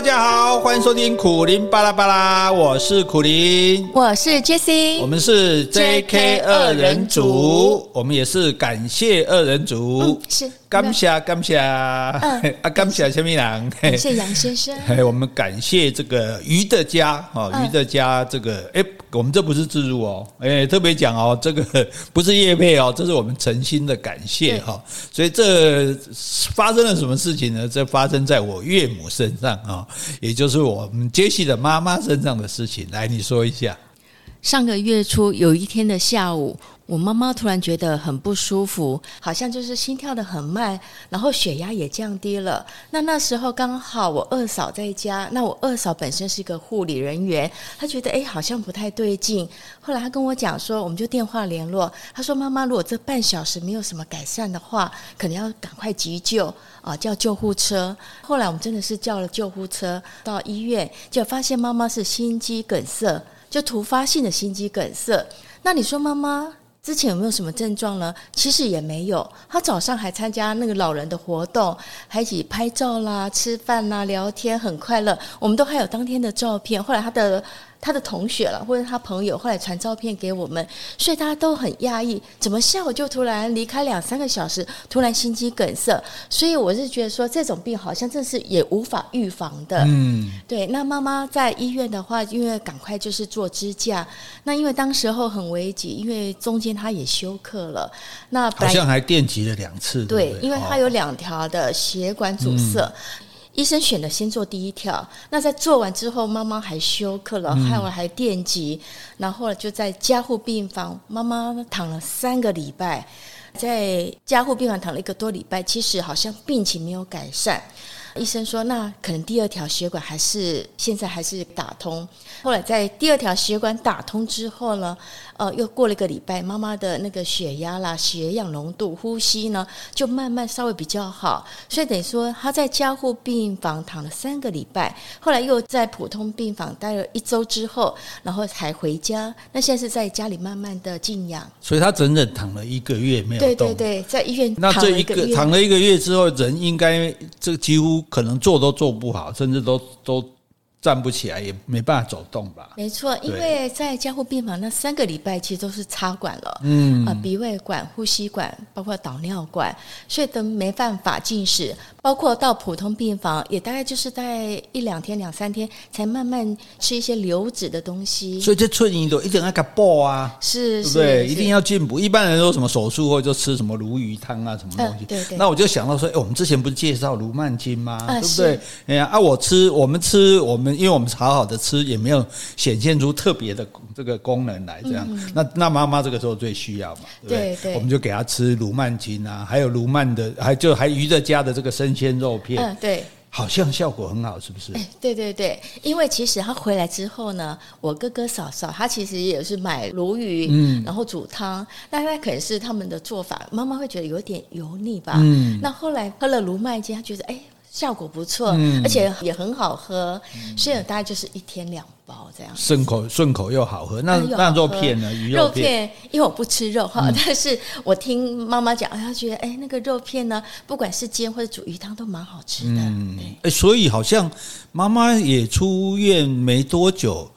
大家好，欢迎收听苦林巴拉巴拉，我是苦林，我是 Jessie，我们是 JK 二人组，我们也是感谢二人组，嗯、是。感谢感谢，嗯、啊感谢什么人？感谢杨先生。我们感谢这个鱼的家哦，鱼的家这个哎，我们这不是自入哦，哎，特别讲哦，这个 不是业配哦，这是我们诚心的感谢哈。所以这发生了什么事情呢？这发生在我岳母身上啊，也就是我们杰西的妈妈身上的事情。来，你说一下。上个月初有一天的下午。我妈妈突然觉得很不舒服，好像就是心跳得很慢，然后血压也降低了。那那时候刚好我二嫂在家，那我二嫂本身是一个护理人员，她觉得诶好像不太对劲。后来她跟我讲说，我们就电话联络。她说：“妈妈，如果这半小时没有什么改善的话，可能要赶快急救啊，叫救护车。”后来我们真的是叫了救护车到医院，就发现妈妈是心肌梗塞，就突发性的心肌梗塞。那你说妈妈？之前有没有什么症状呢？其实也没有。他早上还参加那个老人的活动，还一起拍照啦、吃饭啦、聊天，很快乐。我们都还有当天的照片。后来他的。他的同学了，或者他朋友，后来传照片给我们，所以大家都很讶异，怎么下午就突然离开两三个小时，突然心肌梗塞？所以我是觉得说，这种病好像真是也无法预防的。嗯，对。那妈妈在医院的话，因为赶快就是做支架，那因为当时候很危急，因为中间他也休克了，那好像还电击了两次。对，对，对，因为他有两条的血管阻塞。嗯医生选的先做第一条，那在做完之后，妈妈还休克了，害我还电击，然后就在加护病房，妈妈躺了三个礼拜，在加护病房躺了一个多礼拜，其实好像病情没有改善。医生说，那可能第二条血管还是现在还是打通。后来在第二条血管打通之后呢，呃，又过了一个礼拜，妈妈的那个血压啦、血氧浓度、呼吸呢，就慢慢稍微比较好。所以等于说，她在加护病房躺了三个礼拜，后来又在普通病房待了一周之后，然后才回家。那现在是在家里慢慢的静养。所以她整整躺了一个月没有动。对对对，在医院那这一个躺了一个月之后，人应该这几乎。可能做都做不好，甚至都都站不起来，也没办法走动吧。没错，因为在加护病房那三个礼拜，其实都是插管了，嗯啊，鼻胃管、呼吸管，包括导尿管，所以都没办法进食。包括到普通病房，也大概就是在一两天、两三天，才慢慢吃一些流质的东西。所以这寸银都一定要给补啊，是，对不对？一定要进补。一般人说什么手术或者就吃什么鲈鱼汤啊，什么东西。对对。那我就想到说，哎，我们之前不是介绍卢曼金吗？对不对？哎呀，啊，我吃，我们吃，我们因为我们好好的吃，也没有显现出特别的这个功能来，这样。那那妈妈这个时候最需要嘛，对对。我们就给她吃卢曼金啊，还有卢曼的，还就还余的家的这个生。鲜肉片，嗯，对，好像效果很好，是不是？哎，对对对，因为其实他回来之后呢，我哥哥嫂嫂他其实也是买鲈鱼，嗯，然后煮汤，那那可能是他们的做法，妈妈会觉得有点油腻吧，嗯，那后来喝了卢麦鸡，他觉得哎。效果不错，嗯、而且也很好喝，嗯、所以大概就是一天两包这样。顺口顺口又好喝，那那肉片呢？鱼肉片，肉片因为我不吃肉哈，嗯、但是我听妈妈讲，她觉得哎，那个肉片呢，不管是煎或者煮鱼汤都蛮好吃的。嗯，哎对，所以好像妈妈也出院没多久，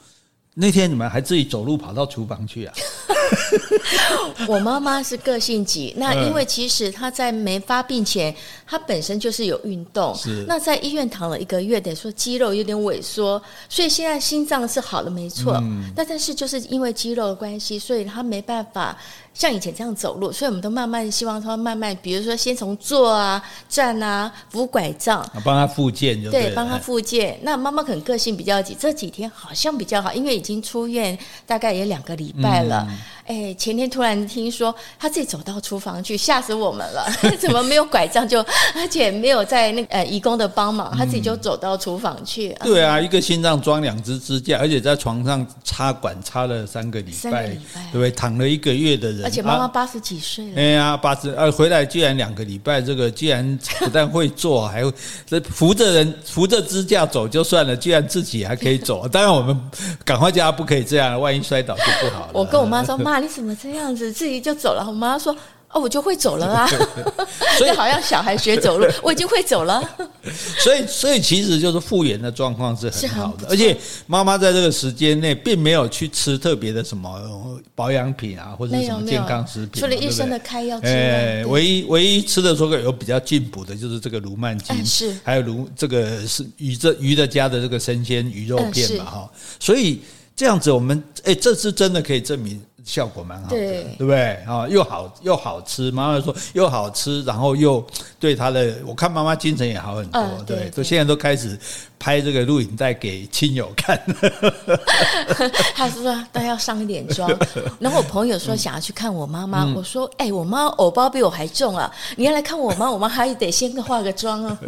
那天你们还自己走路跑到厨房去啊？我妈妈是个性急，那因为其实她在没发病前，她本身就是有运动。是，那在医院躺了一个月，等于说肌肉有点萎缩，所以现在心脏是好了没错。嗯，那但是就是因为肌肉的关系，所以她没办法。像以前这样走路，所以我们都慢慢希望他慢慢，比如说先从坐啊、站啊、扶拐杖，帮他复健就对，对，帮他复健。那妈妈可能个性比较急，这几天好像比较好，因为已经出院大概也两个礼拜了。嗯哎，前天突然听说他自己走到厨房去，吓死我们了！怎么没有拐杖就，而且没有在那个呃义工的帮忙，他自己就走到厨房去。嗯、对啊，一个心脏装两只支架，而且在床上插管插了三个礼拜，礼拜对不对？躺了一个月的人，而且妈妈八十几岁了。哎呀，八十呃回来居然两个礼拜，这个居然不但会做，还会这扶着人扶着支架走就算了，居然自己还可以走。当然我们赶快叫他不可以这样，万一摔倒就不好了。我跟我妈说妈。你怎么这样子？自己就走了。我妈说：“哦，我就会走了啊，所以 好像小孩学走路，我已经会走了。所以，所以其实就是复原的状况是很好的，而且妈妈在这个时间内并没有去吃特别的什么保养品啊，或者什么健康食品，除了医生的开药之外，哎，唯一唯一吃的说个有比较进补的就是这个卢曼筋，是还有卢这个是鱼这鱼的家的这个生鲜鱼肉片嘛哈，所以这样子我们哎，这次真的可以证明。效果蛮好的，对，对不对啊？又好又好吃，妈妈说又好吃，然后又对她的，我看妈妈精神也好很多，嗯、对，都现在都开始。拍这个录影带给亲友看，他说都要上一点妆。然后我朋友说想要去看我妈妈，我说哎，我妈偶包比我还重啊！你要来看我妈，我妈还得先化个妆啊。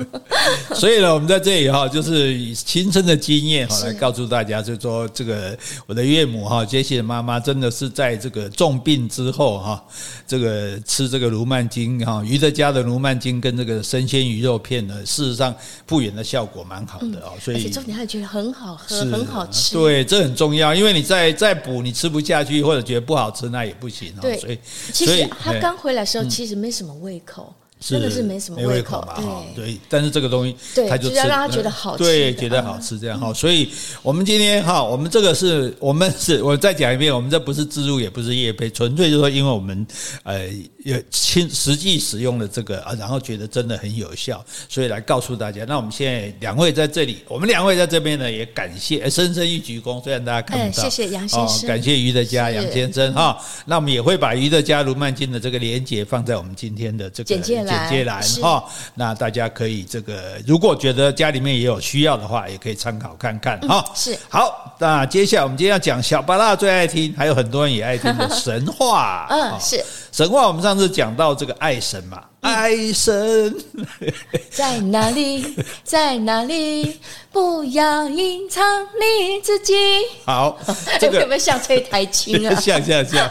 所以呢，我们在这里哈，就是以亲身的经验哈来告诉大家，就是说这个我的岳母哈，杰西的妈妈真的是在这个重病之后哈，这个吃这个卢曼金哈，余德家的卢曼金跟这个生鲜鱼肉片呢，事实上复原的效果蛮好的。所以，重点还觉得很好喝，很好吃。对，这很重要，因为你再再补，你吃不下去或者觉得不好吃，那也不行。对，所以其实他刚回来的时候，其实没什么胃口。真的是没什么胃口嘛，哈，对，但是这个东西，他就要让他觉得好吃，对，觉得好吃这样哈。所以我们今天哈，我们这个是我们是，我再讲一遍，我们这不是自助，也不是夜配，纯粹就是说，因为我们呃有亲实际使用的这个啊，然后觉得真的很有效，所以来告诉大家。那我们现在两位在这里，我们两位在这边呢，也感谢，深深一鞠躬，虽然大家看不到，谢谢杨先生，感谢余德家杨先生哈。那我们也会把余德家卢曼金的这个连接放在我们今天的这个简介简介栏哈。那大家可以这个，如果觉得家里面也有需要的话，也可以参考看看哈。是好，那接下来我们今天要讲小巴拉最爱听，还有很多人也爱听的神话。嗯，是神话。我们上次讲到这个爱神嘛。爱神在哪里？在哪里？不要隐藏你自己。好，这个有没有像吹台琴啊？像像像，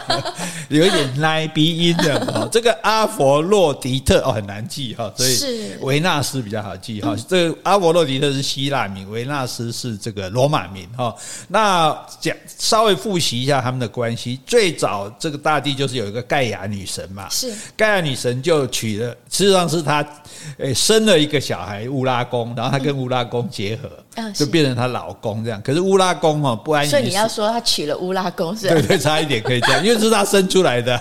有一点奶鼻音的。这个阿佛洛狄特哦，很难记哈，所以维纳斯比较好记哈。这个阿佛洛狄特是希腊名，维纳斯是这个罗马名哈。那讲稍微复习一下他们的关系。最早这个大地就是有一个盖亚女神嘛，是盖亚女神就娶了。实际上是他，诶，生了一个小孩乌拉公，然后他跟乌拉公结合，就变成她老公这样。可是乌拉公哦不安于，所以你要说他娶了乌拉公是吧？对对，差一点可以这样，因为是他生出来的。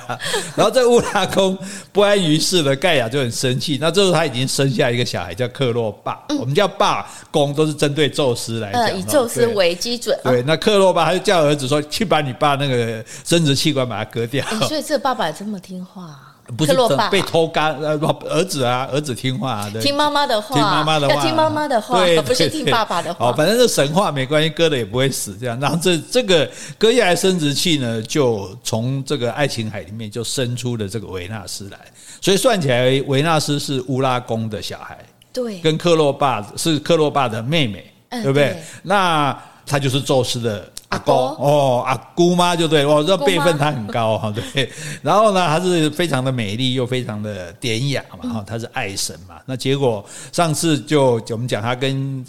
然后这乌拉公不安于世了盖亚就很生气。那这时候他已经生下一个小孩叫克洛霸，我们叫霸公都是针对宙斯来讲，以宙斯为基准。对，那克洛霸他就叫儿子说去把你爸那个生殖器官把它割掉。所以这爸爸这么听话。不是被偷干儿子啊儿子听话啊，听妈妈的话，听妈妈的话，听妈妈的话，对，不是听爸爸的话。哦，反正这神话没关系，割了也不会死这样。然后这这个割下来生殖器呢，就从这个爱琴海里面就生出了这个维纳斯来。所以算起来，维纳斯是乌拉宫的小孩，对，跟克洛霸是克洛霸的妹妹，对不对？那他就是宙斯的。阿公哦，阿姑妈就对，我这辈分她很高哈，对。然后呢，她是非常的美丽又非常的典雅嘛，哈，她是爱神嘛。那结果上次就我们讲她跟。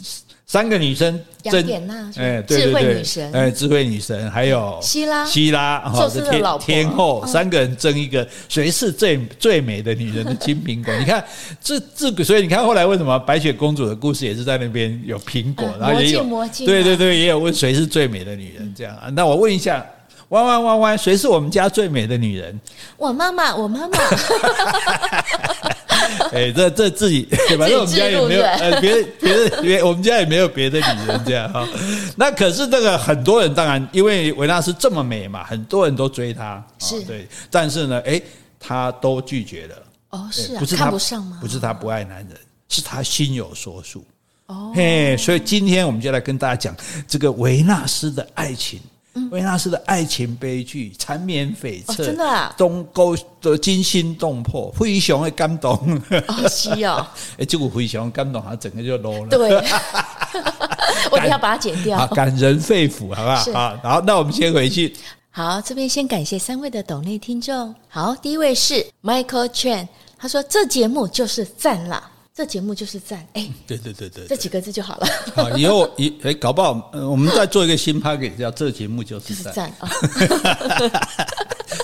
三个女生，雅典娜，哎，智慧女神，哎，智慧女神，还有希拉，希拉，哈，是天天后，三个人争一个谁是最最美的女人？的金苹果。你看这这个，所以你看后来为什么白雪公主的故事也是在那边有苹果，然后也有对对对，也有问谁是最美的女人这样啊？那我问一下，弯弯弯弯，谁是我们家最美的女人？我妈妈，我妈妈。哎，这这自己，反正我们家也没有，呃，别别的别，我们家也没有别的女人这样哈。那可是这个很多人，当然因为维纳斯这么美嘛，很多人都追她，是对。但是呢，哎，她都拒绝了。哦，是啊，不是看不上吗？不是她不爱男人，是她心有所属。哦，嘿，所以今天我们就来跟大家讲这个维纳斯的爱情。维纳斯的爱情悲剧，缠绵悱恻，真的啊，东沟的惊心动魄，非常的感动。哦，是哦，哎，结果非常感动，他整个就 low 了。对，我等下把它剪掉。感人肺腑，好不好？好，好，那我们先回去。好，这边先感谢三位的抖内听众。好，第一位是 Michael Chen，他说这节目就是赞啦。这节目就是赞，哎，对对对对，这几个字就好了。好，以后以哎，搞不好，我们再做一个新 package，叫这节目就是赞。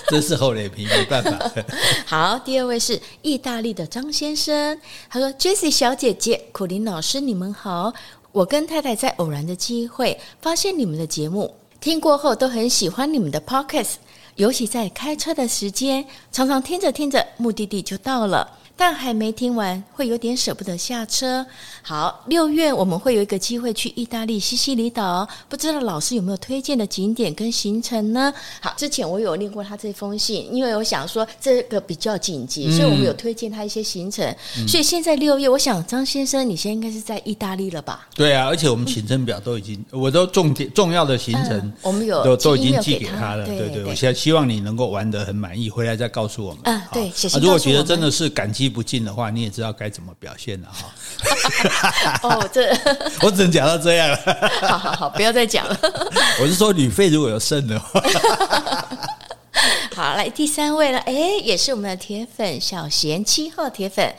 这 是厚脸皮，没办法。好，第二位是意大利的张先生，他说：“Jessie 小姐姐，苦林老师，你们好。我跟太太在偶然的机会发现你们的节目，听过后都很喜欢你们的 Podcast，尤其在开车的时间，常常听着听着，目的地就到了。”但还没听完，会有点舍不得下车。好，六月我们会有一个机会去意大利西西里岛，不知道老师有没有推荐的景点跟行程呢？好，之前我有念过他这封信，因为我想说这个比较紧急，所以我们有推荐他一些行程。嗯、所以现在六月，我想张先生，你现在应该是在意大利了吧？对啊，而且我们行程表都已经，嗯、我都重点重要的行程，嗯、我们有都都已经寄给他了。对对，对，对，我现在希望你能够玩得很满意，回来再告诉我们。嗯，对，谢谢。如果觉得真的是感激不尽的话，你也知道该怎么表现了哈。哦，这 我只能讲到这样了。好好好，不要再讲了。我是说旅费如果有剩的话。好，来第三位了，哎，也是我们的铁粉小贤七号铁粉。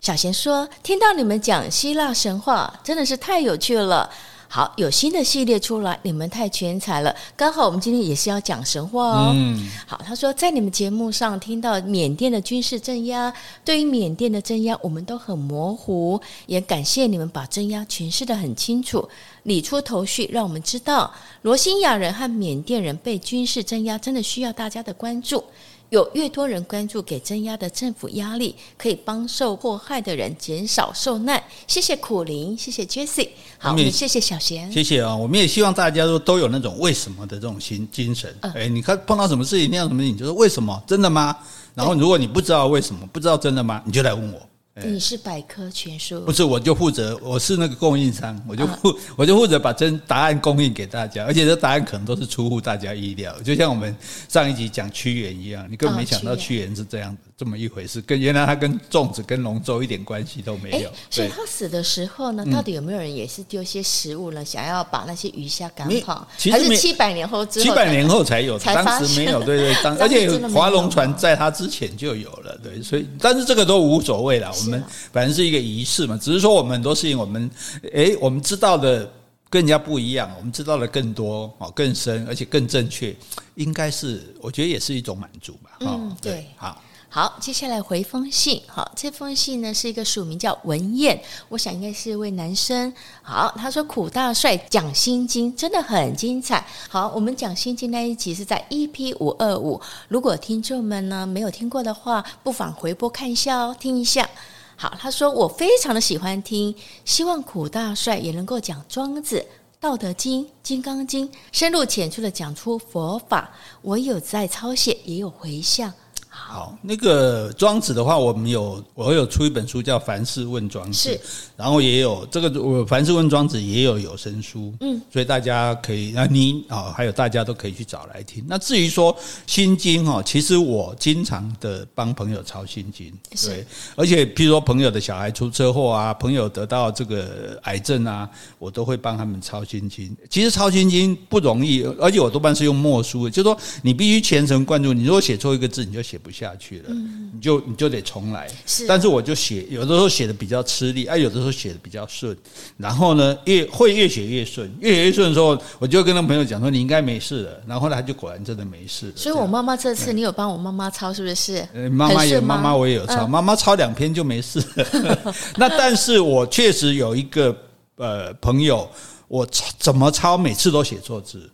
小贤说：“听到你们讲希腊神话，真的是太有趣了。”好，有新的系列出来，你们太全才了。刚好我们今天也是要讲神话哦。嗯，好，他说在你们节目上听到缅甸的军事镇压，对于缅甸的镇压我们都很模糊，也感谢你们把镇压诠释得很清楚，理出头绪，让我们知道罗兴亚人和缅甸人被军事镇压，真的需要大家的关注。有越多人关注，给增压的政府压力，可以帮受迫害的人减少受难。谢谢苦灵，谢谢 Jessie，好，我们谢谢小贤，谢谢啊！我们也希望大家都都有那种为什么的这种心精神。哎、呃，你看碰到什么事情，那样什么你，就说为什么？真的吗？然后如果你不知道为什么，不知道真的吗？你就来问我。你是百科全书，不是？我就负责，我是那个供应商，我就负，我就负责把真答案供应给大家，而且这答案可能都是出乎大家意料，就像我们上一集讲屈原一样，你根本没想到屈原是这样子。这么一回事，跟原来他跟粽子跟龙舟一点关系都没有。所以他死的时候呢，到底有没有人也是丢些食物呢？嗯、想要把那些鱼虾赶跑？其实还是七百年后之后？七百年后才有，才当时没有。对对，当 而且划龙船在他之前就有了。对，所以但是这个都无所谓了。我们反正是一个仪式嘛，只是说我们很多事情，我们诶，我们知道的跟人家不一样，我们知道的更多哦，更深，而且更正确，应该是我觉得也是一种满足吧。嗯，对，好。好，接下来回封信。好，这封信呢是一个署名叫文燕，我想应该是一位男生。好，他说苦大帅讲心经真的很精彩。好，我们讲心经那一集是在 EP 五二五，如果听众们呢没有听过的话，不妨回播看一下哦，听一下。好，他说我非常的喜欢听，希望苦大帅也能够讲庄子、道德经、金刚经，深入浅出的讲出佛法。我有在抄写，也有回向。好，那个庄子的话，我们有我有出一本书叫《凡事问庄子》，是，然后也有这个我《凡事问庄子》也有有声书，嗯，所以大家可以，那你啊，还有大家都可以去找来听。那至于说《心经》哈，其实我经常的帮朋友抄《心经》，对，而且譬如说朋友的小孩出车祸啊，朋友得到这个癌症啊，我都会帮他们抄《心经》。其实抄《心经》不容易，而且我多半是用默书，就是说你必须全神贯注，你如果写错一个字，你就写不下去了，你就你就得重来。是，但是我就写，有的时候写的比较吃力，啊，有的时候写的比较顺。然后呢，越会越写越顺，越写越顺的时候，我就跟那朋友讲说，你应该没事了。然后后来他就果然真的没事了。所以我妈妈这次你有帮我妈妈抄是不是？妈妈也妈妈我也有抄，妈妈抄两篇就没事了。那但是我确实有一个呃朋友，我抄怎么抄每次都写错字。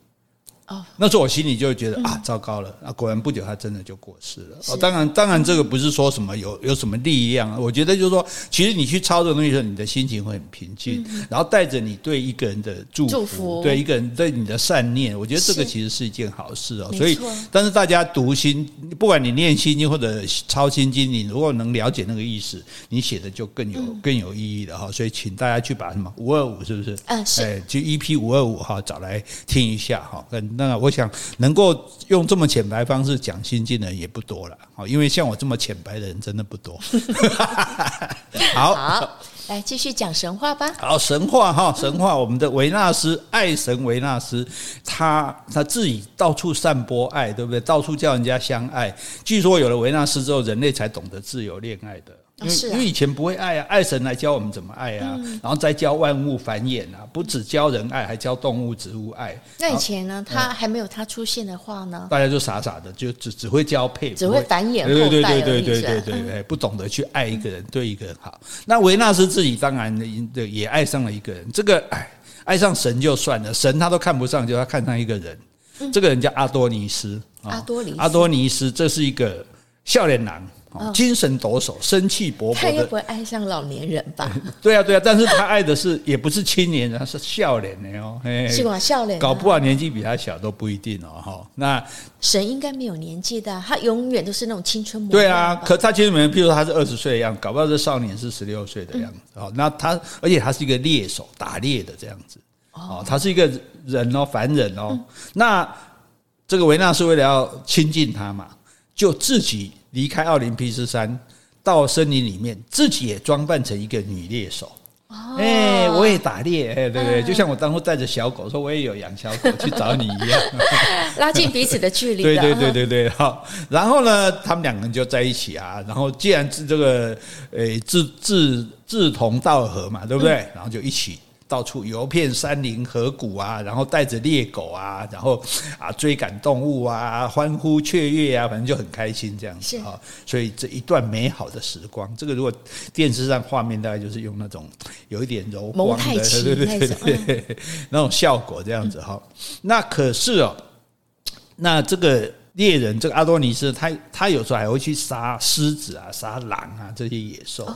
哦，那时候我心里就会觉得啊，糟糕了！啊，果然不久他真的就过世了。哦，当然，当然这个不是说什么有有什么力量，我觉得就是说，其实你去抄这个东西的时候，你的心情会很平静，然后带着你对一个人的祝福，对一个人对你的善念，我觉得这个其实是一件好事哦。所以，但是大家读心，不管你念心经或者抄心经，你如果能了解那个意思，你写的就更有更有意义了哈。所以，请大家去把什么五二五是不是？嗯，是。哎，就 EP 五二五哈，找来听一下哈，跟。那我想能够用这么浅白方式讲心经的人也不多了，因为像我这么浅白的人真的不多。好，好，来继续讲神话吧。好，神话哈，神话，我们的维纳斯，爱神维纳斯，他他自己到处散播爱，对不对？到处叫人家相爱。据说有了维纳斯之后，人类才懂得自由恋爱的。因为因为以前不会爱啊，爱神来教我们怎么爱啊，然后再教万物繁衍啊，不只教人爱，还教动物、植物爱。那以前呢，他还没有他出现的话呢，大家就傻傻的，就只只会交配，只会繁衍后代。对对对对对对对对，不懂得去爱一个人，对一个人好。那维纳斯自己当然也爱上了一个人，这个哎，爱上神就算了，神他都看不上，就他看上一个人，这个人叫阿多尼斯。阿多尼，阿多尼斯，这是一个笑脸郎。精神抖擞，生气勃勃的。他又不会爱上老年人吧？对啊，对啊，但是他爱的是也不是青年人，他是笑脸的哦。是吗？少年搞不好年纪比他小都不一定哦。哈，那神应该没有年纪的，他永远都是那种青春模样。对啊，可他青春模样，譬如说他是二十岁的样子，搞不好这少年是十六岁的样子。哦，那他而且他是一个猎手，打猎的这样子。哦，他是一个人哦，凡人哦。那这个维纳斯为了要亲近他嘛，就自己。离开奥林匹斯山，到森林里面，自己也装扮成一个女猎手。哦，哎，我也打猎，哎，对不对？就像我当初带着小狗，说我也有养小狗去找你一样，拉近彼此的距离。对对对对对，好。然后呢，他们两个人就在一起啊。然后既然是这个，诶，志志志同道合嘛，对不对？然后就一起。到处游遍山林河谷啊，然后带着猎狗啊，然后啊追赶动物啊，欢呼雀跃啊，反正就很开心这样子啊。所以这一段美好的时光，这个如果电视上画面大概就是用那种有一点柔光的，对对对对，那种效果这样子哈。那可是哦，那这个猎人这个阿多尼斯，他他有时候还会去杀狮子啊，杀狼啊这些野兽。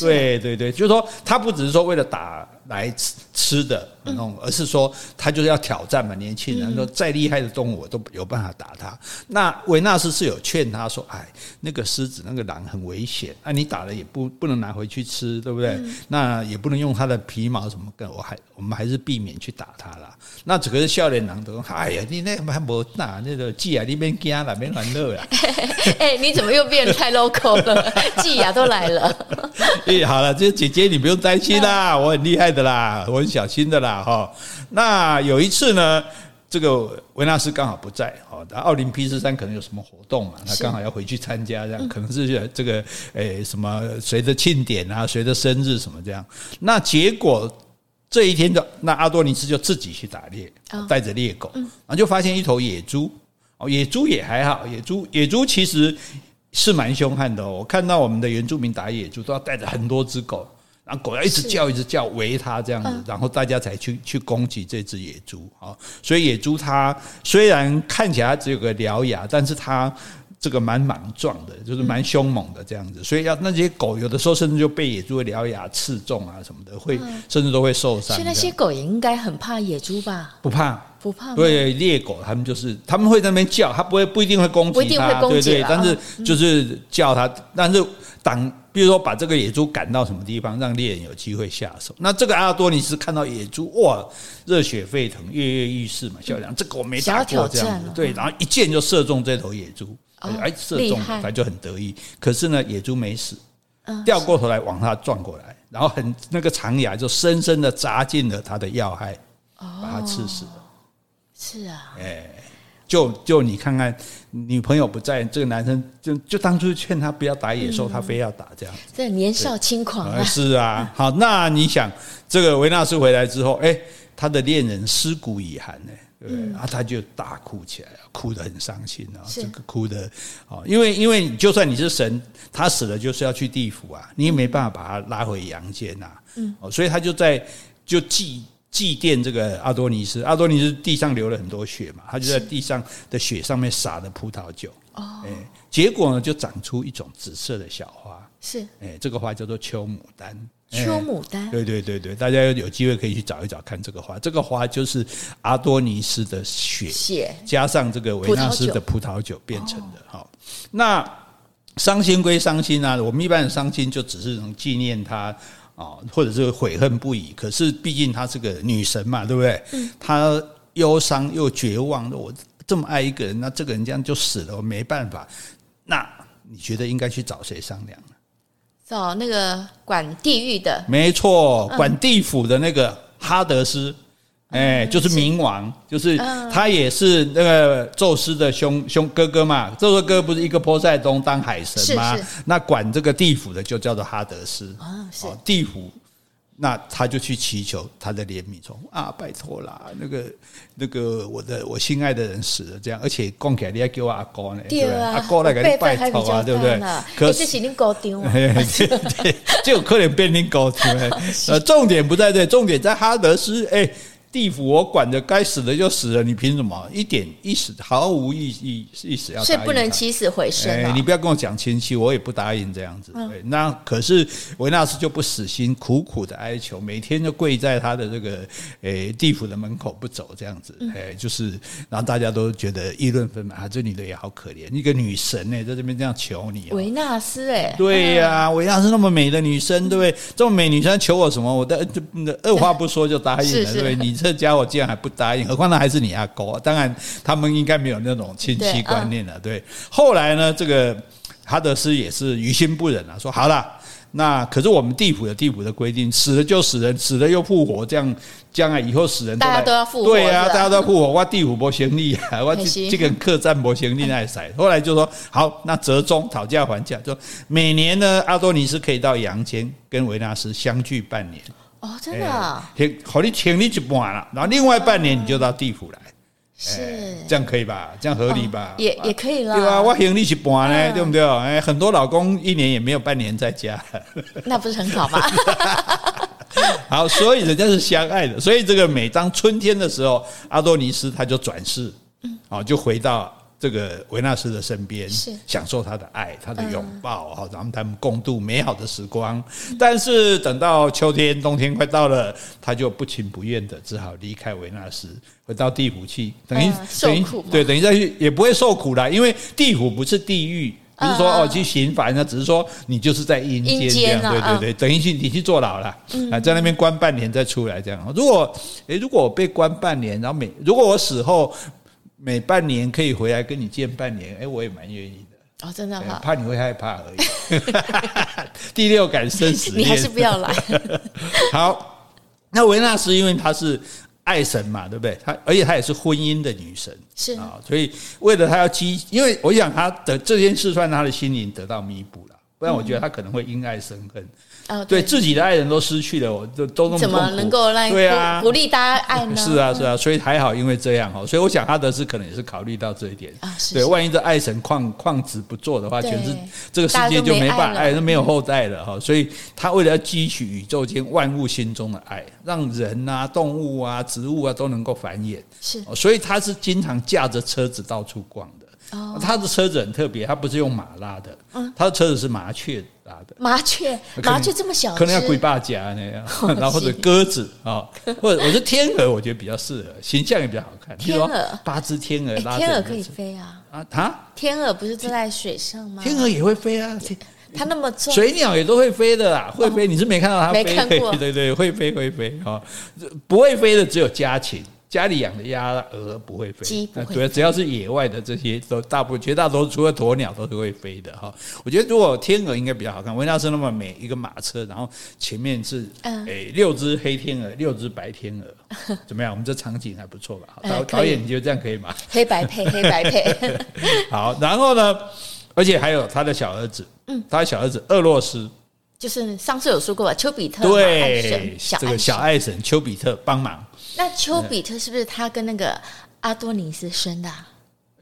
对对对，就是说他不只是说为了打。来吃吃的那种，而是说他就是要挑战嘛。年轻人说再厉害的动物我都有办法打他。那维纳斯是有劝他说：“哎，那个狮子、那个狼很危险，那你打了也不不能拿回去吃，对不对？那也不能用它的皮毛什么的，我还我们还是避免去打它啦。那整个笑脸狼都说：哎呀，你那还没打那个鸡啊，你边惊了，别乱乐了。哎，你怎么又变得太 local 了？鸡啊都来了。哎，好了，这姐姐你不用担心啦，我很厉害的啦，我很小心的啦，哈。那有一次呢，这个维纳斯刚好不在，哈，奥林匹斯山可能有什么活动嘛，他刚好要回去参加，这样可能是这个诶什么谁的庆典啊，谁的生日什么这样。那结果这一天的那阿多尼斯就自己去打猎，带着猎狗，然后就发现一头野猪，哦，野猪也还好，野猪野猪其实是蛮凶悍的哦。我看到我们的原住民打野猪都要带着很多只狗。然后狗要一直叫，一直叫，围它这样子，然后大家才去去攻击这只野猪啊。所以野猪它虽然看起来只有个獠牙，但是它这个蛮莽撞的，就是蛮凶猛的这样子。所以要那些狗有的时候甚至就被野猪的獠牙刺中啊什么的，会甚至都会受伤。所以那些狗也应该很怕野猪吧？不怕。不怕，对猎狗，他们就是他们会在那边叫，它不会不一定会攻击它，不一定会攻击，对对，但是就是叫它，但是挡，比如说把这个野猪赶到什么地方，让猎人有机会下手。那这个阿多尼斯看到野猪，哇，热血沸腾，跃跃欲试嘛，小梁，这个我没打过这样子，对，然后一箭就射中这头野猪，哎，射中了，他就很得意。可是呢，野猪没死，掉过头来往他撞过来，然后很那个长牙就深深的扎进了他的要害，把他刺死了。是啊，哎，就就你看看，女朋友不在，这个男生就就当初劝他不要打野兽，他非要打这样子，这年少轻狂啊！是啊，好，那你想，这个维纳斯回来之后，哎，他的恋人尸骨已寒呢，对不对？啊，他就大哭起来了，哭得很伤心啊，这个哭的，哦，因为因为就算你是神，他死了就是要去地府啊，你也没办法把他拉回阳间呐，嗯，哦，所以他就在就祭。祭奠这个阿多尼斯，阿多尼斯地上流了很多血嘛，他就在地上的血上面撒了葡萄酒，哦，哎，结果呢就长出一种紫色的小花，是，哎，这个花叫做秋牡丹，秋牡丹，对对对对，大家有机会可以去找一找看这个花，这个花就是阿多尼斯的血，血。加上这个维纳斯的葡萄酒变成的，好，那伤心归伤心啊，我们一般的伤心就只是能纪念他。啊，或者是悔恨不已。可是毕竟她是个女神嘛，对不对？她忧伤又绝望的，我这么爱一个人，那这个人这样就死了，我没办法。那你觉得应该去找谁商量？找那个管地狱的，没错，管地府的那个哈德斯。哎，就是冥王，就是他也是那个宙斯的兄兄哥哥嘛。宙斯哥哥不是一个波塞冬当海神吗？是是那管这个地府的就叫做哈德斯啊，是地府。那他就去祈求他的怜悯，说啊，拜托啦，那个那个我的我心爱的人死了，这样，而且供起来你要给我阿哥呢，对啊，阿哥来给你拜托啊，对不对？可是你高丢，就可能变你搞丢。呃，重点不在这，重点在哈德斯，哎。地府我管着，该死的就死了，你凭什么一点一死毫无意义意思要？所以不能起死回生，你不要跟我讲亲戚，我也不答应这样子。嗯、那可是维纳斯就不死心，苦苦的哀求，每天就跪在他的这个诶地府的门口不走，这样子。哎，就是让大家都觉得议论纷纷啊，这女的也好可怜，一个女神呢，在这边这样求你，哦。维纳斯哎，对呀，啊，维纳斯那么美的女生，对不对？这么美女生求我什么？我的二话不说就答应了，对不对？你。这家伙竟然还不答应，何况那还是你阿哥。当然，他们应该没有那种亲戚观念了。对，后来呢，这个哈德斯也是于心不忍啊，说好了，那可是我们地府有地府的规定，死了就死人，死了又复活，这样将来以后死人大家都要复活。对啊，大家都要复活。我地府不行力啊，我这这个客栈不行力那塞。后来就说好，那折中讨价还价，就每年呢，阿多尼斯可以到阳间跟维纳斯相聚半年。哦，真的、啊，好，你请你一半了，然后另外半年你就到地府来，是这样可以吧？这样合理吧？哦、也也可以啦。对啊，我请你一半呢，嗯、对不对？哎，很多老公一年也没有半年在家，那不是很好吗？好，所以人家是相爱的，所以这个每当春天的时候，阿多尼斯他就转世，嗯，就回到。这个维纳斯的身边，享受他的爱，他的拥抱，好，然后他们共度美好的时光。但是等到秋天、冬天快到了，他就不情不愿的只好离开维纳斯，回到地府去，等于等于对，等于再去也不会受苦了，因为地府不是地狱，不是说哦去刑罚，那只是说你就是在阴间这样，对对对，等于去你去坐牢了，啊，在那边关半年再出来这样。如果诶，如果我被关半年，然后每如果我死后。每半年可以回来跟你见半年，哎，我也蛮愿意的。哦，真的哈，怕你会害怕而已。第六感生死，你还是不要来。好，那维纳斯因为她是爱神嘛，对不对？她而且她也是婚姻的女神，是啊，所以为了她要激，因为我想她的这件事算她的心灵得到弥补了，不然我觉得她可能会因爱生恨。哦，对，对自己的爱人都失去了，我都都那么怎么能够让对啊鼓励大家爱呢？是啊，是啊，所以还好，因为这样哈，所以我想哈德斯可能也是考虑到这一点啊。是是对，万一这爱神旷旷职不做的话，全是这个世界就没办法爱，都没有后代了哈。所以他为了要汲取宇宙间万物心中的爱，让人啊、动物啊、植物啊都能够繁衍，是，所以他是经常驾着车子到处逛的。哦，他的车子很特别，他不是用马拉的，嗯，他的车子是麻雀拉的。麻雀，麻雀这么小，可能要龟爸家那样，然后或者鸽子啊，或者我是天鹅，我觉得比较适合，形象也比较好看。天鹅，八只天鹅，天鹅可以飞啊啊！它天鹅不是坐在水上吗？天鹅也会飞啊，它那么重，水鸟也都会飞的啦，会飞。你是没看到它飞？没看过，对对，会飞会飞啊，不会飞的只有家禽。家里养的鸭、鹅不会飞，对，只要是野外的这些都大部分绝大多数除了鸵鸟都是会飞的哈。我觉得如果天鹅应该比较好看，维纳斯那么美，一个马车，然后前面是诶六只黑天鹅，六只白天鹅，怎么样？我们这场景还不错吧？导导演你觉得这样可以吗？黑白配，黑白配。好，然后呢？而且还有他的小儿子，嗯，他的小儿子厄洛斯，就是上次有说过吧？丘比特对，这个小爱神丘比特帮忙。那丘比特是不是他跟那个阿多尼斯生的？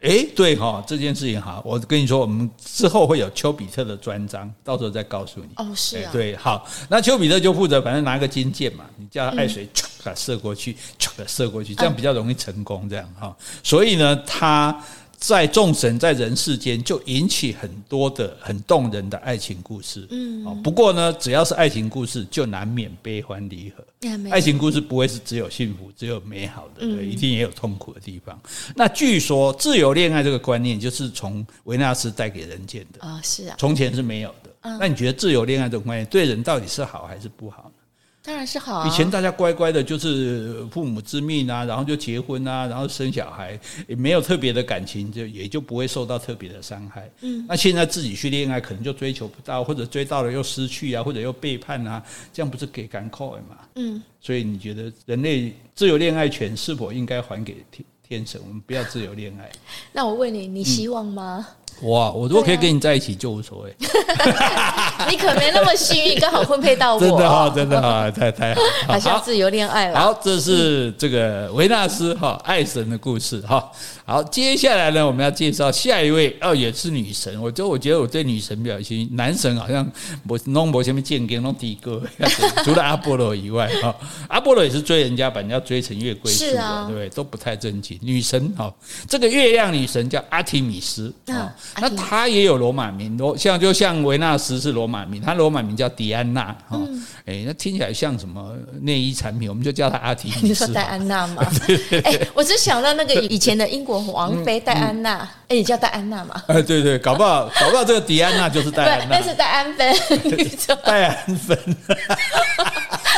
哎，对哈，这件事情哈，我跟你说，我们之后会有丘比特的专章，到时候再告诉你。哦，是啊，对，好，那丘比特就负责，反正拿个金箭嘛，你叫他爱谁唰射过去，唰射过去，这样比较容易成功，这样哈。所以呢，他。在众神在人世间，就引起很多的很动人的爱情故事。嗯，不过呢，只要是爱情故事，就难免悲欢离合。爱情故事不会是只有幸福、只有美好的，对，一定也有痛苦的地方。那据说自由恋爱这个观念，就是从维纳斯带给人间的啊，是啊，从前是没有的。那你觉得自由恋爱这种观念对人到底是好还是不好呢？当然是好啊。以前大家乖乖的，就是父母之命啊，然后就结婚啊，然后生小孩，也没有特别的感情，就也就不会受到特别的伤害。嗯，那现在自己去恋爱，可能就追求不到，或者追到了又失去啊，或者又背叛啊，这样不是给干扣的嘛？嗯，所以你觉得人类自由恋爱权是否应该还给天天神？我们不要自由恋爱。那我问你，你希望吗？嗯哇！我如果可以跟你在一起就无所谓。你可没那么幸运，刚好婚配到我。真的哈，真的哈，太太好。好像自由恋爱了。好，这是这个维纳斯哈爱神的故事哈。好，接下来呢，我们要介绍下一位哦，也是女神。我就我觉得我对女神表现，男神好像我弄不前面见跟弄第一个，除了阿波罗以外哈。阿波罗也是追人家，把人家追成月桂树的，对不对？都不太正经。女神哈，这个月亮女神叫阿提米斯啊。那她也有罗马名，罗像就像维纳斯是罗马名，他罗马名叫迪安娜哈，哎，那听起来像什么内衣产品？我们就叫他阿提米斯。你说戴安娜吗？哎，我只想到那个以前的英国王妃戴安娜，哎，你叫戴安娜吗？哎，对对，搞不好搞不好这个迪安娜就是戴安娜，那是戴安芬，戴安芬。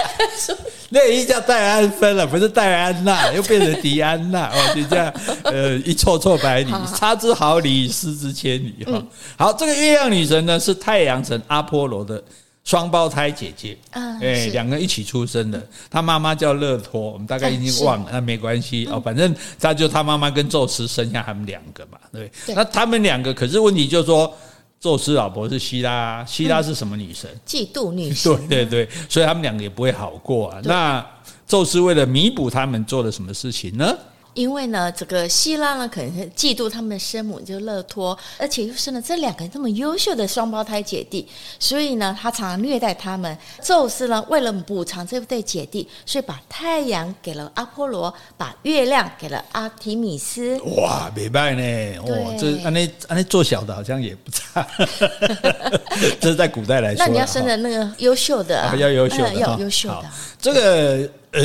内衣叫戴安芬了，不是戴安娜，又变成迪安娜哦，就这样，呃，一错错百里，差之毫厘，失之千里哈。好，这个月亮女神呢是太阳神阿波罗的双胞胎姐姐，哎，两个一起出生的，她妈妈叫勒托，我们大概已经忘了，那没关系哦，反正她就她妈妈跟宙斯生下他们两个嘛，对，那他们两个可是问题就是说。宙斯老婆是希拉，希拉是什么女神？嫉妒女神。对 对对，所以他们两个也不会好过啊。那宙斯为了弥补他们，做了什么事情呢？因为呢，这个希拉呢，可能是嫉妒他们的生母就勒托，而且又生了这两个这么优秀的双胞胎姐弟，所以呢，他常常虐待他们。宙斯呢，为了补偿这对姐弟，所以把太阳给了阿波罗，把月亮给了阿提米斯。哇，明白呢！哇，这安那安那做小的好像也不差。这是在古代来说，那你要生的那个优秀的，比较优秀的，要优秀的。这个呃，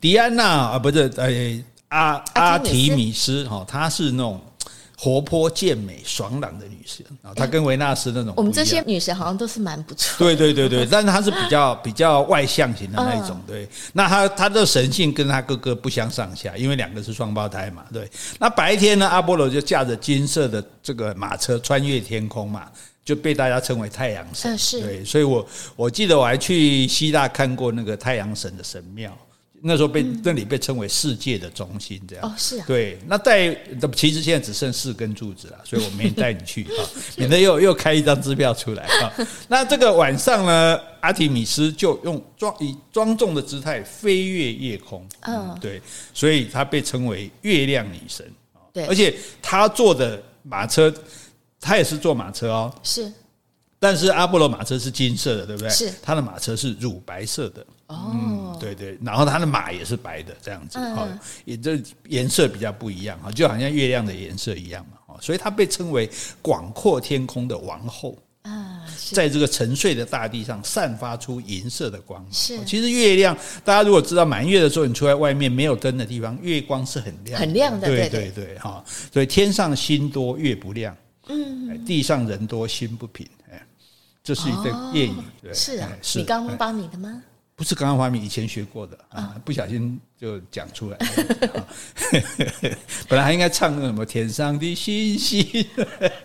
狄安娜啊，不是呃。阿阿提米斯哈，她是那种活泼健美、爽朗的女神啊，她跟维纳斯那种。我们这些女神好像都是蛮不错。对对对对，但是她是比较比较外向型的那一种。对，那她她的神性跟她哥哥不相上下，因为两个是双胞胎嘛。对，那白天呢，阿波罗就驾着金色的这个马车穿越天空嘛，就被大家称为太阳神。是。对，所以我我记得我还去希腊看过那个太阳神的神庙。那时候被那里被称为世界的中心，这样哦，是啊，对。那带其实现在只剩四根柱子了，所以我没带你去啊，免得又又开一张支票出来啊。那这个晚上呢，阿提米斯就用庄以庄重的姿态飞越夜空，嗯，对，所以她被称为月亮女神啊。对，而且她坐的马车，她也是坐马车哦，是。但是阿波罗马车是金色的，对不对？是。她的马车是乳白色的。哦、嗯，对对。然后他的马也是白的，这样子。哈、嗯，也这颜色比较不一样哈，就好像月亮的颜色一样嘛。哈，所以它被称为广阔天空的王后。啊，在这个沉睡的大地上散发出银色的光。是。其实月亮，大家如果知道满月的时候，你出来外面没有灯的地方，月光是很亮，很亮的。对对对，哈。所以天上星多月不亮，嗯，地上人多心不平。哎这是一个谚语，对，是啊，是你刚刚发你的吗？不是刚刚发明，以前学过的啊，不小心就讲出来了。本来还应该唱那个什么“天上的星星”，